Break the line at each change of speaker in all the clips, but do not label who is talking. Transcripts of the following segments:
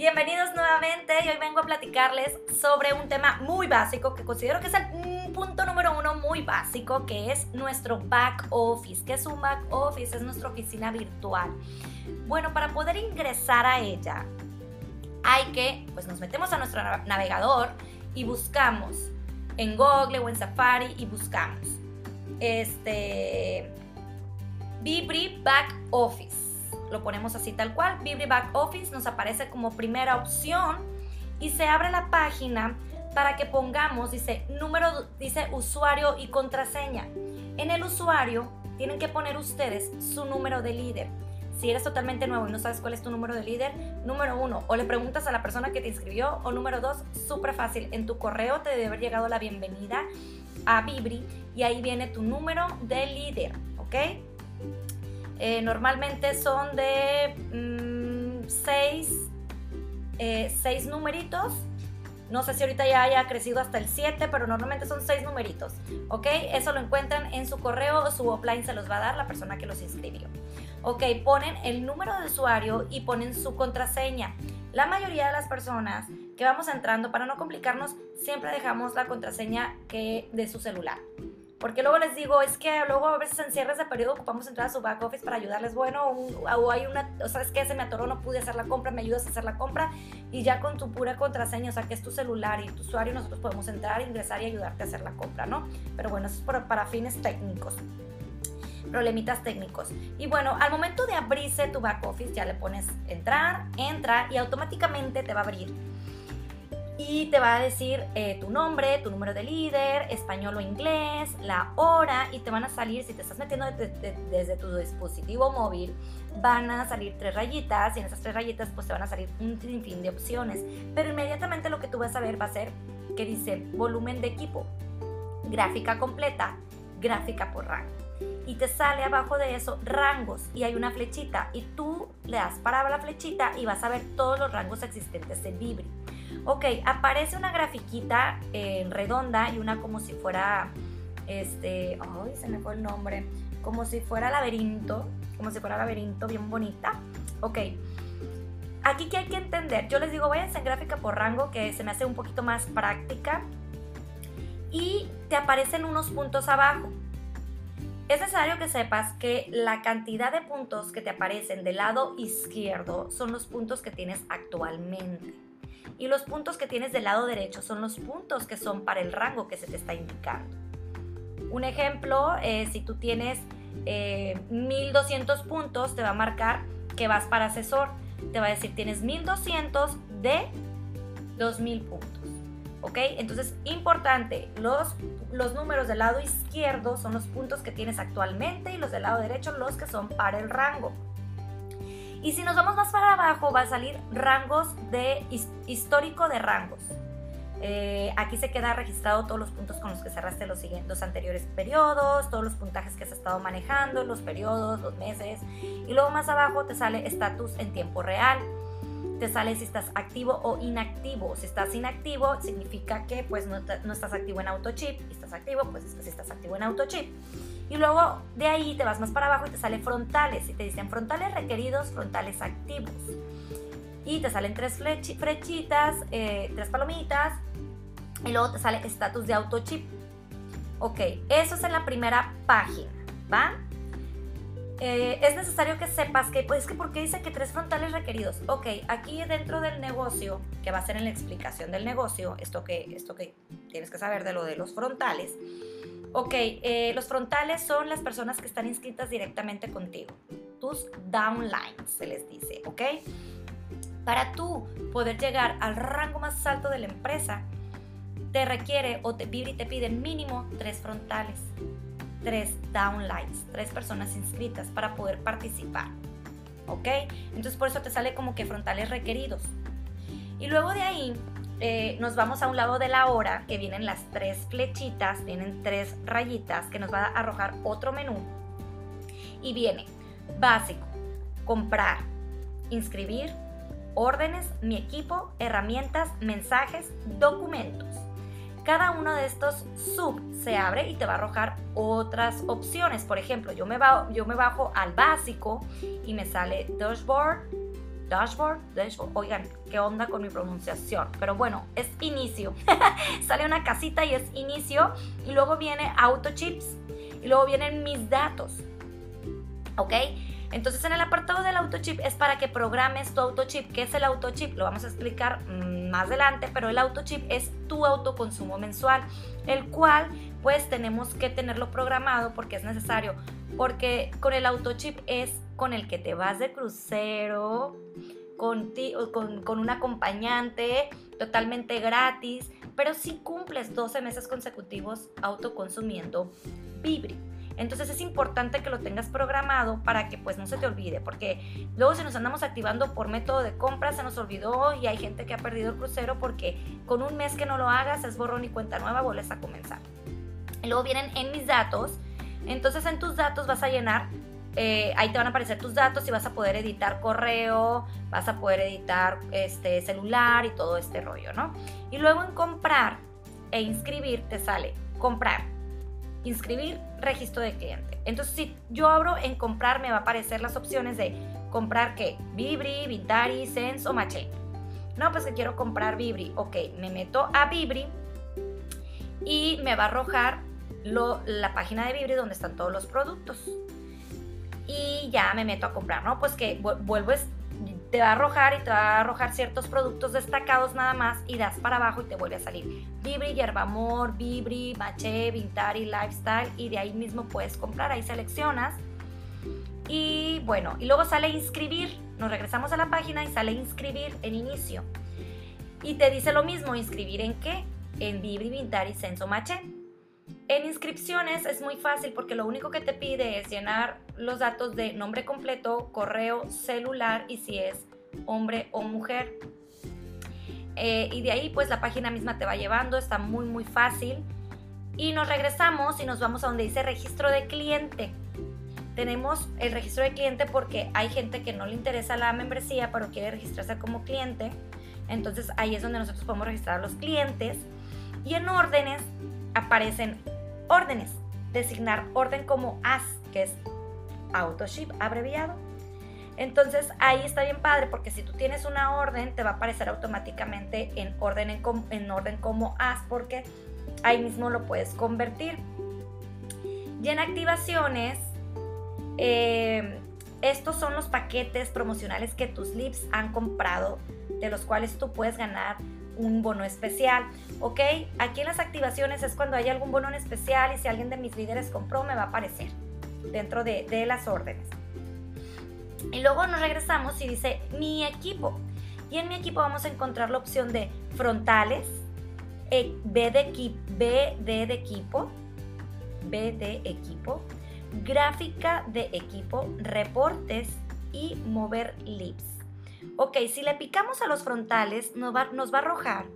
Bienvenidos nuevamente y hoy vengo a platicarles sobre un tema muy básico que considero que es el punto número uno muy básico, que es nuestro back office. ¿Qué es un back office? Es nuestra oficina virtual. Bueno, para poder ingresar a ella, hay que, pues nos metemos a nuestro navegador y buscamos en Google o en Safari y buscamos este Vibri Back Office lo ponemos así tal cual, Vibri Back Office nos aparece como primera opción y se abre la página para que pongamos, dice, número, dice usuario y contraseña. En el usuario tienen que poner ustedes su número de líder. Si eres totalmente nuevo y no sabes cuál es tu número de líder, número uno, o le preguntas a la persona que te inscribió, o número dos, súper fácil, en tu correo te debe haber llegado la bienvenida a Vibri y ahí viene tu número de líder, ¿ok? Eh, normalmente son de 6 mm, eh, seis, numeritos. No sé si ahorita ya haya crecido hasta el 7, pero normalmente son 6 numeritos. ¿Ok? Eso lo encuentran en su correo, su offline se los va a dar la persona que los inscribió. Ok, ponen el número de usuario y ponen su contraseña. La mayoría de las personas que vamos entrando, para no complicarnos, siempre dejamos la contraseña que de su celular. Porque luego les digo, es que luego a veces en cierres de periodo ocupamos entrar a su back office para ayudarles. Bueno, o hay una, o sabes que se me atoró, no pude hacer la compra, me ayudas a hacer la compra. Y ya con tu pura contraseña, o sea, que es tu celular y tu usuario, nosotros podemos entrar, ingresar y ayudarte a hacer la compra, ¿no? Pero bueno, eso es para fines técnicos problemitas técnicos. Y bueno, al momento de abrirse tu back office, ya le pones entrar, entra y automáticamente te va a abrir y te va a decir eh, tu nombre, tu número de líder, español o inglés, la hora y te van a salir, si te estás metiendo desde, tu dispositivo móvil, van a salir tres rayitas y en esas tres rayitas pues te van a salir un sinfín de opciones. Pero inmediatamente lo que tú vas a ver va a ser que dice volumen de equipo, gráfica completa, gráfica por rango. Y te sale abajo de eso rangos y hay una flechita y tú le das para la flechita y vas a ver todos los rangos existentes en Vibri. Ok, aparece una grafiquita eh, redonda y una como si fuera, este, ay, se me fue el nombre, como si fuera laberinto, como si fuera laberinto, bien bonita. Ok, aquí que hay que entender, yo les digo, váyanse en gráfica por rango, que se me hace un poquito más práctica, y te aparecen unos puntos abajo. Es necesario que sepas que la cantidad de puntos que te aparecen del lado izquierdo son los puntos que tienes actualmente y los puntos que tienes del lado derecho son los puntos que son para el rango que se te está indicando. Un ejemplo, eh, si tú tienes 1200 eh, puntos, te va a marcar que vas para asesor. Te va a decir, tienes 1200 de 2000 puntos. ¿Ok? Entonces, importante, los, los números del lado izquierdo son los puntos que tienes actualmente y los del lado derecho los que son para el rango. Y si nos vamos más para abajo, va a salir rangos de histórico de rangos. Eh, aquí se queda registrado todos los puntos con los que cerraste los, siguientes, anteriores periodos, todos los puntajes que has estado manejando, los periodos, los meses. Y luego más abajo te sale estatus en tiempo real. Te sale si estás activo o inactivo. Si estás inactivo, significa que pues no, no estás activo en AutoChip. Si estás activo, pues es que si estás activo en AutoChip. Y luego de ahí te vas más para abajo y te sale frontales. Y te dicen frontales requeridos, frontales activos. Y te salen tres flechitas, eh, tres palomitas. Y luego te sale estatus de autochip. Ok, eso es en la primera página, ¿va? Eh, es necesario que sepas que, pues, que ¿por qué dice que tres frontales requeridos? Ok, aquí dentro del negocio, que va a ser en la explicación del negocio, esto que, esto que tienes que saber de lo de los frontales, Ok, eh, los frontales son las personas que están inscritas directamente contigo, tus downlines se les dice, ¿ok? Para tú poder llegar al rango más alto de la empresa, te requiere o te y te pide mínimo tres frontales, tres downlines, tres personas inscritas para poder participar, ¿ok? Entonces por eso te sale como que frontales requeridos. Y luego de ahí eh, nos vamos a un lado de la hora, que vienen las tres flechitas, vienen tres rayitas, que nos va a arrojar otro menú. Y viene básico, comprar, inscribir, órdenes, mi equipo, herramientas, mensajes, documentos. Cada uno de estos sub se abre y te va a arrojar otras opciones. Por ejemplo, yo me, yo me bajo al básico y me sale dashboard, dashboard, dashboard, oigan, qué onda con mi pronunciación, pero bueno, es inicio. Sale una casita y es inicio y luego viene auto chips y luego vienen mis datos. ¿Ok? Entonces en el apartado del autochip es para que programes tu autochip. ¿Qué es el autochip? Lo vamos a explicar mm, más adelante, pero el autochip es tu autoconsumo mensual, el cual pues tenemos que tenerlo programado porque es necesario, porque con el autochip es con el que te vas de crucero, con, con, con un acompañante totalmente gratis, pero si cumples 12 meses consecutivos autoconsumiendo Vibri. Entonces es importante que lo tengas programado para que pues no se te olvide, porque luego si nos andamos activando por método de compra se nos olvidó y hay gente que ha perdido el crucero porque con un mes que no lo hagas es borrón y cuenta nueva, vuelves a comenzar. Y luego vienen en mis datos, entonces en tus datos vas a llenar eh, ahí te van a aparecer tus datos y vas a poder editar correo, vas a poder editar este celular y todo este rollo, ¿no? Y luego en comprar e inscribir te sale comprar inscribir registro de cliente. Entonces, si yo abro en comprar, me va a aparecer las opciones de comprar qué? Vibri, Vintari, Sense o Maché. No, pues que quiero comprar Vibri. Ok, me meto a Vibri y me va a arrojar la página de Vibri donde están todos los productos. Y ya me meto a comprar, ¿no? Pues que vuelvo, te va a arrojar y te va a arrojar ciertos productos destacados nada más y das para abajo y te vuelve a salir. Vibri, Yerbamor, Vibri, Maché, Vintari, Lifestyle y de ahí mismo puedes comprar, ahí seleccionas. Y bueno, y luego sale inscribir, nos regresamos a la página y sale inscribir en inicio. Y te dice lo mismo, inscribir en qué, en Vibri, Vintari, Senso, Maché. En inscripciones es muy fácil porque lo único que te pide es llenar los datos de nombre completo, correo, celular y si es hombre o mujer. Eh, y de ahí pues la página misma te va llevando, está muy muy fácil. Y nos regresamos y nos vamos a donde dice registro de cliente. Tenemos el registro de cliente porque hay gente que no le interesa la membresía pero quiere registrarse como cliente. Entonces ahí es donde nosotros podemos registrar a los clientes. Y en órdenes aparecen órdenes. Designar orden como AS, que es AutoShip abreviado. Entonces ahí está bien padre porque si tú tienes una orden te va a aparecer automáticamente en orden, en, orden como AS porque ahí mismo lo puedes convertir. Y en activaciones, eh, estos son los paquetes promocionales que tus lips han comprado, de los cuales tú puedes ganar un bono especial, ¿ok? Aquí en las activaciones es cuando hay algún bono en especial y si alguien de mis líderes compró me va a aparecer dentro de, las órdenes. Y luego nos regresamos y dice mi equipo. Y en mi equipo vamos a encontrar la opción de frontales, e, B de, B de, de equipo, B de equipo, gráfica de equipo, reportes y mover lips. Ok, si le picamos a los frontales, nos va, nos va a arrojar.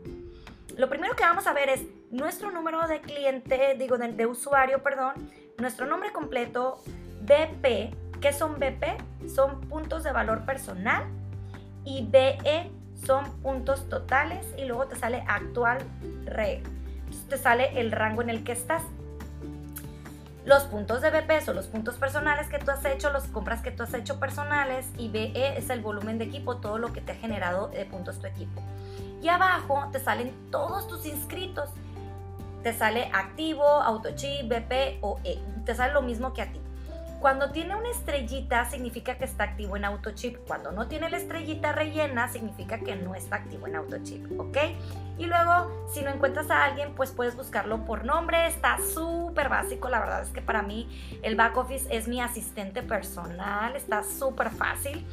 Lo primero que vamos a ver es nuestro número de cliente, digo, de, usuario, perdón, nuestro nombre completo, BP. ¿Qué son BP? Son puntos de valor personal. Y BE son puntos totales. Y luego te sale actual red. te sale el rango en el que estás. Los puntos de BP son los puntos personales que tú has hecho, las compras que tú has hecho personales y BE es el volumen de equipo, todo lo que te ha generado de puntos tu equipo. Y abajo te salen todos tus inscritos. Te sale activo, autochip, BP o E. Te sale lo mismo que a ti. Cuando tiene una estrellita significa que está activo en AutoChip. Cuando no tiene la estrellita rellena significa que no está activo en AutoChip, ¿ok? Y luego, si no encuentras a alguien, pues puedes buscarlo por nombre. Está súper básico. La verdad es que para mí el back office es mi asistente personal. Está súper fácil.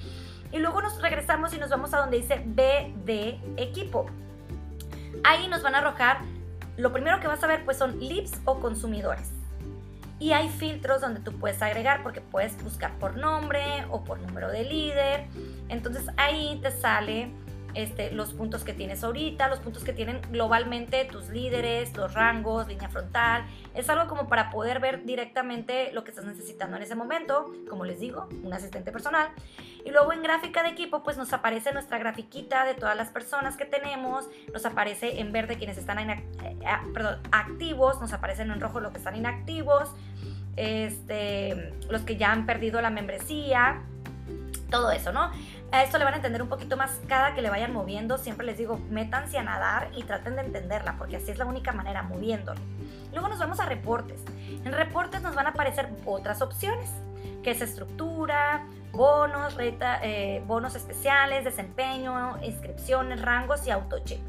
Y luego nos regresamos y nos vamos a donde dice B de equipo. Ahí nos van a arrojar, lo primero que vas a ver pues son leads o consumidores. Y hay filtros donde tú puedes agregar porque puedes buscar por nombre o por número de líder. Entonces ahí te sale este, los puntos que tienes ahorita, los puntos que tienen globalmente tus líderes, los rangos, línea frontal. Es algo como para poder ver directamente lo que estás necesitando en ese momento, como les digo, un asistente personal. Y luego en gráfica de equipo, pues nos aparece nuestra grafiquita de todas las personas que tenemos, nos aparece en verde quienes están eh, ah, activos, nos aparecen en rojo los que están inactivos, este, los que ya han perdido la membresía todo eso, ¿no? A esto le van a entender un poquito más cada que le vayan moviendo. Siempre les digo, métanse a nadar y traten de entenderla, porque así es la única manera, moviéndolo. Luego nos vamos a reportes. En reportes nos van a aparecer otras opciones, que es estructura, bonos, eh, bonos especiales, desempeño, inscripciones, rangos y autochip.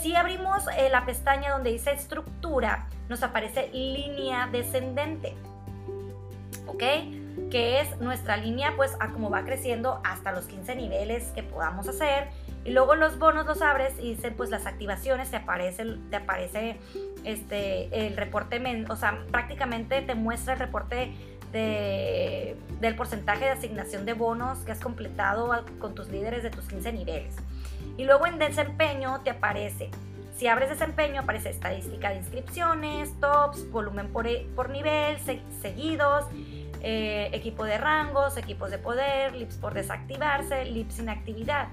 Si abrimos eh, la pestaña donde dice estructura, nos aparece línea descendente. ¿Ok? Que es nuestra línea, pues, a cómo va creciendo hasta los 15 niveles que podamos hacer. Y luego los bonos los abres y dicen, pues, las activaciones, te aparece, te aparece este, el reporte, o sea, prácticamente te muestra el reporte de, del porcentaje de asignación de bonos que has completado con tus líderes de tus 15 niveles. Y luego en desempeño te aparece, si abres desempeño aparece estadística de inscripciones, tops, volumen por, e, por nivel, seguidos, eh, equipo de rangos, equipos de poder, lips por desactivarse, lips sin actividad.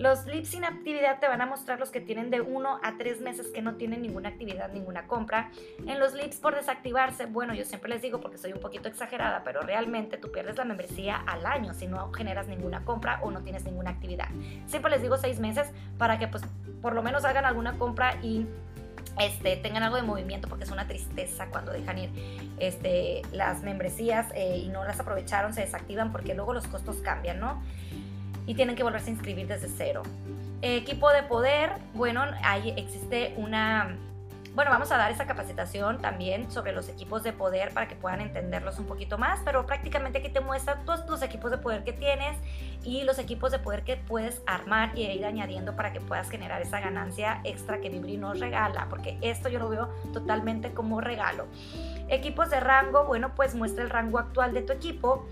Los lips sin actividad te van a mostrar los que tienen de 1 a 3 meses que no tienen ninguna actividad, ninguna compra. En los lips por desactivarse, bueno, yo siempre les digo porque soy un poquito exagerada, pero realmente tú pierdes la membresía al año si no generas ninguna compra o no tienes ninguna actividad. Siempre les digo 6 meses para que pues por lo menos hagan alguna compra y este, tengan algo de movimiento porque es una tristeza cuando dejan ir este, las membresías eh, y no las aprovecharon, se desactivan porque luego los costos cambian, ¿no? y tienen que volverse a inscribir desde cero. Equipo de poder, bueno, ahí existe una... Bueno, vamos a dar esa capacitación también sobre los equipos de poder para que puedan entenderlos un poquito más, pero prácticamente aquí te muestra todos los equipos de poder que tienes y los equipos de poder que puedes armar y ir añadiendo para que puedas generar esa ganancia extra que Vibri nos regala, porque esto yo lo veo totalmente como regalo. Equipos de rango, bueno, pues muestra el rango actual de tu equipo,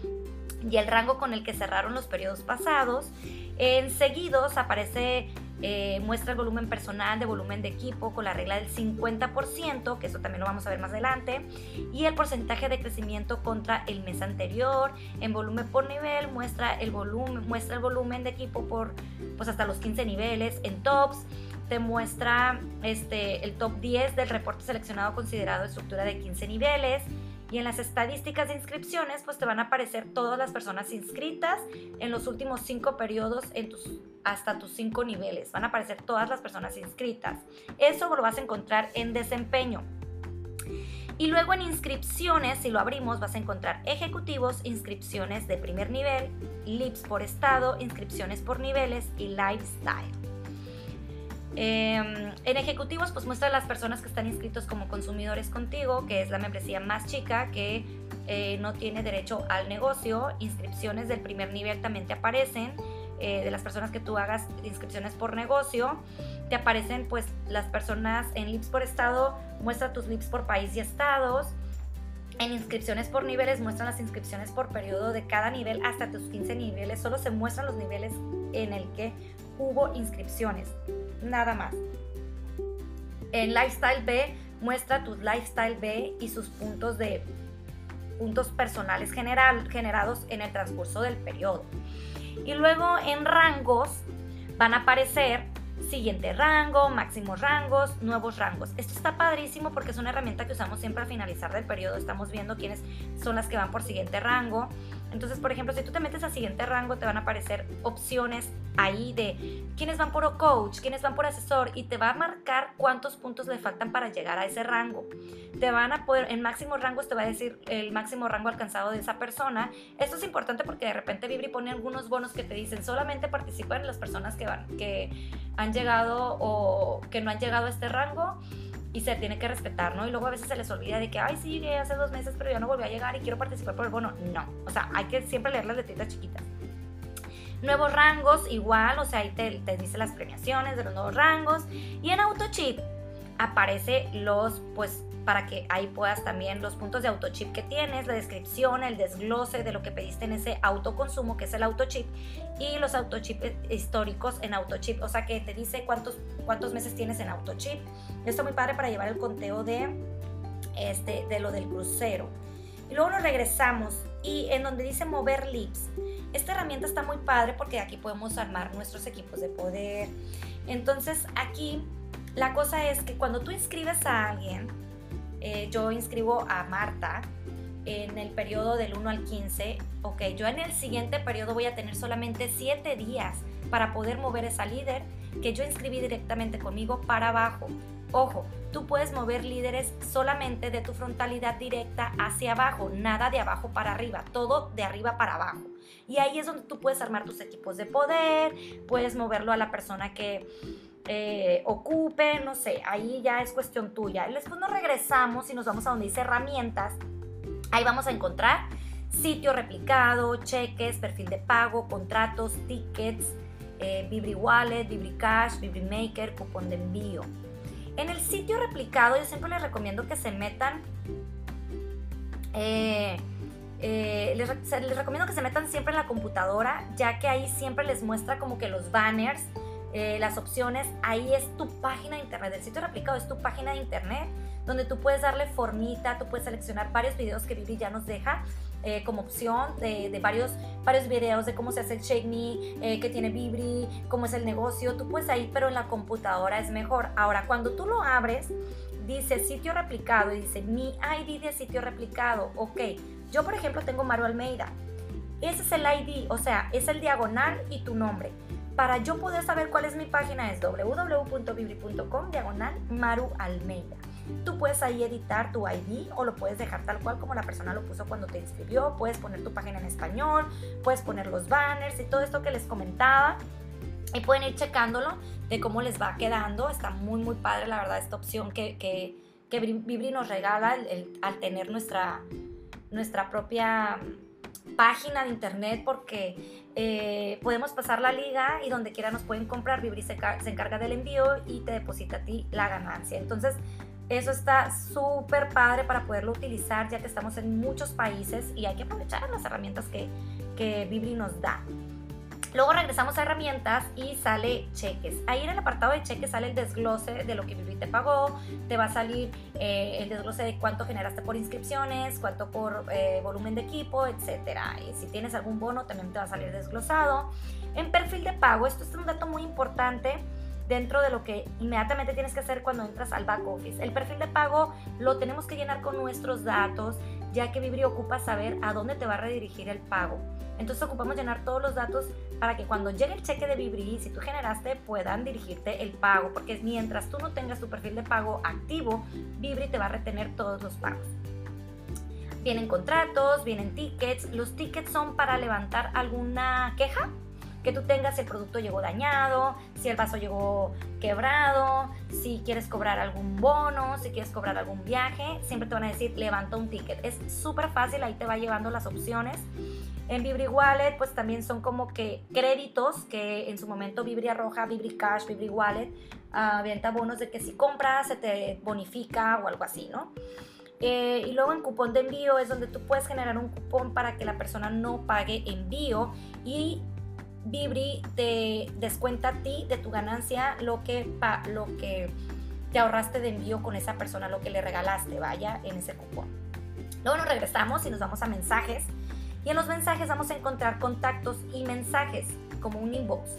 y el rango con el que cerraron los periodos pasados. En seguidos aparece, eh, muestra el volumen personal de volumen de equipo con la regla del 50%, que eso también lo vamos a ver más adelante, y el porcentaje de crecimiento contra el mes anterior. En volumen por nivel muestra el volumen, muestra el volumen de equipo por pues hasta los 15 niveles. En tops te muestra este, el top 10 del reporte seleccionado considerado estructura de 15 niveles y en las estadísticas de inscripciones, pues te van a aparecer todas las personas inscritas en los últimos cinco periodos en tus, hasta tus cinco niveles. Van a aparecer todas las personas inscritas. Eso lo vas a encontrar en desempeño. Y luego en inscripciones, si lo abrimos, vas a encontrar ejecutivos, inscripciones de primer nivel, LIPS por estado, inscripciones por niveles y lifestyle. Em, en ejecutivos, pues muestra las personas que están inscritos como consumidores contigo, que es la membresía más chica que eh, no tiene derecho al negocio. Inscripciones del primer nivel también te aparecen. Eh, de las personas que tú hagas inscripciones por negocio. Te aparecen pues las personas en LIPS por estado, muestra tus LIPS por país y estados. En inscripciones por niveles muestran las inscripciones por periodo de cada nivel hasta tus 15 niveles. Solo se muestran los niveles en el que hubo inscripciones nada más. En Lifestyle B muestra tus Lifestyle B y sus puntos de puntos personales general, generados en el transcurso del periodo. Y luego en rangos van a aparecer siguiente rango, máximos rangos, nuevos rangos. Esto está padrísimo porque es una herramienta que usamos siempre al finalizar del periodo. Estamos viendo quiénes son las que van por siguiente rango. Entonces, por ejemplo, si tú te metes a siguiente rango, te van a aparecer opciones ahí de quiénes van por coach, quiénes van por asesor y te va a marcar cuántos puntos le faltan para llegar a ese rango. Te van a poder, en máximos rangos te va a decir el máximo rango alcanzado de esa persona. Esto es importante porque de repente Vibri pone algunos bonos que te dicen solamente participan las personas que van, que han llegado o que no han llegado a este rango y se tiene que respetar, ¿no? Y luego a veces se les olvida de que, ay, sí, llegué hace dos meses, pero ya no volví a llegar y quiero participar por el bono. No, o sea, hay que siempre leer las letritas chiquitas. Nuevos rangos, igual, o sea, ahí te, te dice las premiaciones de los nuevos rangos. Y en AutoChip aparece los, pues, para que ahí puedas también los puntos de autochip que tienes, la descripción, el desglose de lo que pediste en ese autoconsumo, que es el autochip, y los autochip históricos en autochip, o sea que te dice cuántos, cuántos meses tienes en autochip. Esto es muy padre para llevar el conteo de, este, de lo del crucero. Y luego nos regresamos y en donde dice mover lips. Esta herramienta está muy padre porque aquí podemos armar nuestros equipos de poder. Entonces aquí la cosa es que cuando tú inscribes a alguien, eh, yo inscribo a Marta, en el periodo del 1 al 15, ok, yo en el siguiente periodo voy a tener solamente 7 días para poder mover esa líder que yo inscribí directamente conmigo para abajo. Ojo, tú puedes mover líderes solamente de tu frontalidad directa hacia abajo, nada de abajo para arriba, todo de arriba para abajo. Y ahí es donde tú puedes armar tus equipos de poder, puedes moverlo a la persona que eh, ocupe, no sé, ahí ya es cuestión tuya. Después nos regresamos y nos vamos a donde dice herramientas. Ahí vamos a encontrar sitio replicado, cheques, perfil de pago, contratos, tickets, eh, Vibri Wallet, Vibri Cash, Vibri Maker, cupón de envío. En el sitio replicado yo siempre les recomiendo que se metan, eh, eh, les, les, recomiendo que se metan siempre en la computadora, ya que ahí siempre les muestra como que los banners, eh, las opciones, ahí es tu página de internet. El sitio replicado es tu página de internet, donde tú puedes darle formita, tú puedes seleccionar varios videos que Vivi ya nos deja eh, como opción de, varios, varios videos de cómo se hace el Shake Me, eh, que tiene Vibri, cómo es el negocio. Tú puedes ahí, pero en la computadora es mejor. Ahora, cuando tú lo abres, dice sitio replicado y dice mi ID de sitio replicado. Ok, yo por ejemplo tengo Maru Almeida. Ese es el ID, o sea, es el diagonal y tu nombre. Para yo poder saber cuál es mi página es www.vibri.com diagonal Maru Almeida. Tú puedes ahí editar tu ID o lo puedes dejar tal cual como la persona lo puso cuando te inscribió. Puedes poner tu página en español, puedes poner los banners y todo esto que les comentaba. Y pueden ir checándolo de cómo les va quedando. Está muy, muy padre, la verdad, esta opción que, que, que Vibri nos regala al tener nuestra, nuestra propia página de internet porque eh, podemos pasar la liga y donde quiera nos pueden comprar. Vibri se, encarga del envío y te deposita a ti la ganancia. Entonces, eso está súper padre para poderlo utilizar ya que estamos en muchos países y hay que aprovechar las herramientas que, que Vibri nos da. Luego regresamos a herramientas y sale cheques. Ahí en el apartado de cheques sale el desglose de lo que Vibri te pagó. Te va a salir eh, el desglose de cuánto generaste por inscripciones, cuánto por eh, volumen de equipo, etc. Y si tienes algún bono también te va a salir desglosado. En perfil de pago, esto es un dato muy importante dentro de lo que inmediatamente tienes que hacer cuando entras al back office. El perfil de pago lo tenemos que llenar con nuestros datos, ya que Vibri ocupa saber a dónde te va a redirigir el pago. Entonces ocupamos llenar todos los datos para que cuando llegue el cheque de Vibri, si tú generaste, puedan dirigirte el pago, porque mientras tú no tengas tu perfil de pago activo, Vibri te va a retener todos los pagos. Vienen contratos, vienen tickets. Los tickets son para levantar alguna queja que tú tengas si el producto llegó dañado, si el vaso llegó quebrado, si quieres cobrar algún bono, si quieres cobrar algún viaje, siempre te van a decir levanta un ticket. Es súper fácil, ahí te va llevando las opciones. En Vibri Wallet, pues también son como que créditos que en su momento Vibri Arroja, Vibri Cash, Vibri Wallet, uh, avienta bonos de que si compras se te bonifica o algo así, ¿no? Eh, y luego en cupón de envío es donde tú puedes generar un cupón para que la persona no pague envío y Vibri te descuenta a ti de tu ganancia lo que, lo que te ahorraste de envío con esa persona, lo que le regalaste, vaya, en ese cupón. Luego nos regresamos y nos vamos a mensajes. Y en los mensajes vamos a encontrar contactos y mensajes, como un inbox.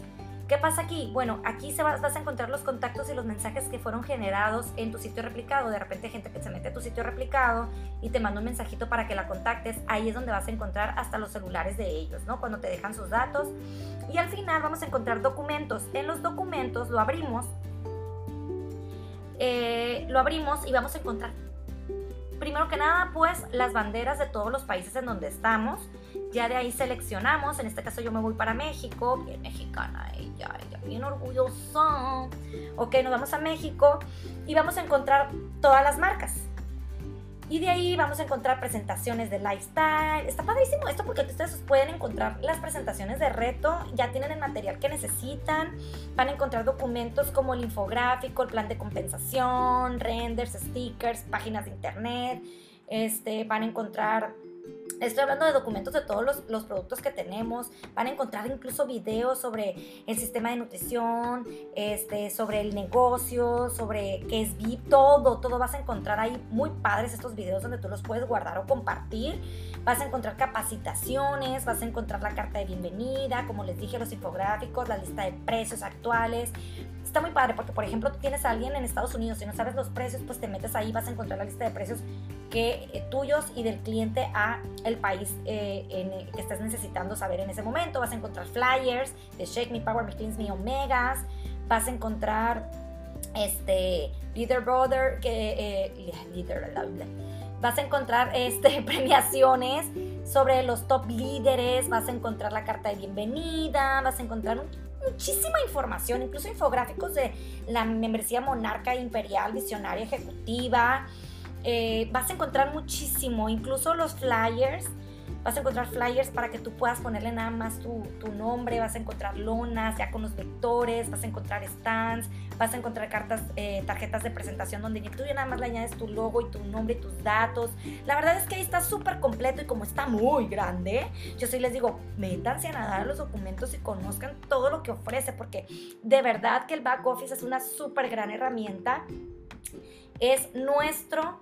¿Qué pasa aquí? Bueno, aquí se vas a encontrar los contactos y los mensajes que fueron generados en tu sitio replicado. De repente gente que se mete a tu sitio replicado y te manda un mensajito para que la contactes. Ahí es donde vas a encontrar hasta los celulares de ellos, ¿no? Cuando te dejan sus datos. Y al final vamos a encontrar documentos. En los documentos lo abrimos. Eh, lo abrimos y vamos a encontrar primero que nada, pues las banderas de todos los países en donde estamos. Ya de ahí seleccionamos, en este caso yo me voy para México, bien mexicana ella, ella bien orgullosa. Ok, nos vamos a México y vamos a encontrar todas las marcas. Y de ahí vamos a encontrar presentaciones de lifestyle. Está padrísimo esto porque ustedes pueden encontrar las presentaciones de reto, ya tienen el material que necesitan, van a encontrar documentos como el infográfico, el plan de compensación, renders, stickers, páginas de internet, este, van a encontrar Estoy hablando de documentos de todos los, productos que tenemos. Van a encontrar incluso videos sobre el sistema de nutrición, este, sobre el negocio, sobre qué es VIP, todo, todo vas a encontrar ahí muy padres estos videos donde tú los puedes guardar o compartir. Vas a encontrar capacitaciones, vas a encontrar la carta de bienvenida, como les dije, los infográficos, la lista de precios actuales. Está muy padre porque, por ejemplo, tienes a alguien en Estados Unidos y no sabes los precios, pues te metes ahí, vas a encontrar la lista de precios que eh, tuyos y del cliente a país eh, en, que estés necesitando saber en ese momento. Vas a encontrar flyers de Shake Me, Power Me, Cleans Me, Omegas. Vas a encontrar este Leader Brother, que líder, vas a encontrar este, premiaciones sobre los top líderes, vas a encontrar la carta de bienvenida, vas a encontrar muchísima información, incluso infográficos de la membresía monarca imperial, visionaria ejecutiva. Eh, vas a encontrar muchísimo, incluso los flyers Vas a encontrar flyers para que tú puedas ponerle nada más tu, nombre, vas a encontrar lonas ya con los vectores, vas a encontrar stands, vas a encontrar cartas, eh, tarjetas de presentación donde tú ya nada más le añades tu logo y tu nombre y tus datos. La verdad es que ahí está súper completo y como está muy grande, yo sí les digo, métanse a nadar los documentos y conozcan todo lo que ofrece porque de verdad que el back office es una súper gran herramienta. Es nuestro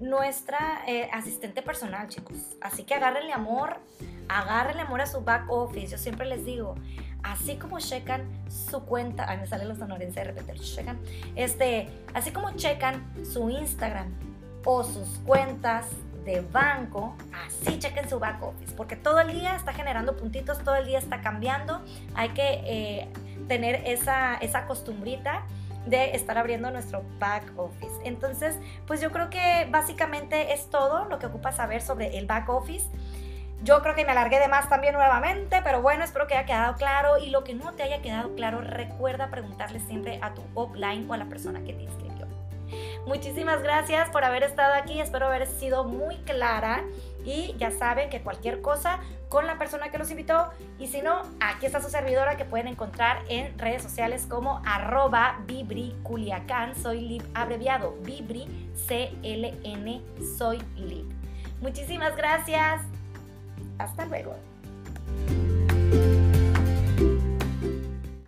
nuestra eh, asistente personal, chicos. Así que agárrenle amor, agárrenle amor a su back office. Yo siempre les digo, así como checan su cuenta, ay, me salen los sonorenses de repente, checan, este, así como checan su Instagram o sus cuentas de banco, así chequen su back office, porque todo el día está generando puntitos, todo el día está cambiando, hay que eh, tener esa, esa costumbrita de estar abriendo nuestro back office. Entonces, pues yo creo que básicamente es todo lo que ocupa saber sobre el back office. Yo creo que me alargué de más también nuevamente, pero bueno, espero que haya quedado claro. Y lo que no te haya quedado claro, recuerda preguntarle siempre a tu offline o a la persona que te inscribió. Muchísimas gracias por haber estado aquí, espero haber sido muy clara y ya saben que cualquier cosa con la persona que los invitó y si no, aquí está su servidora que pueden encontrar en redes sociales como arroba vibriculiacán, soy lib abreviado, vibri CLN, soy lib. Muchísimas gracias. Hasta luego.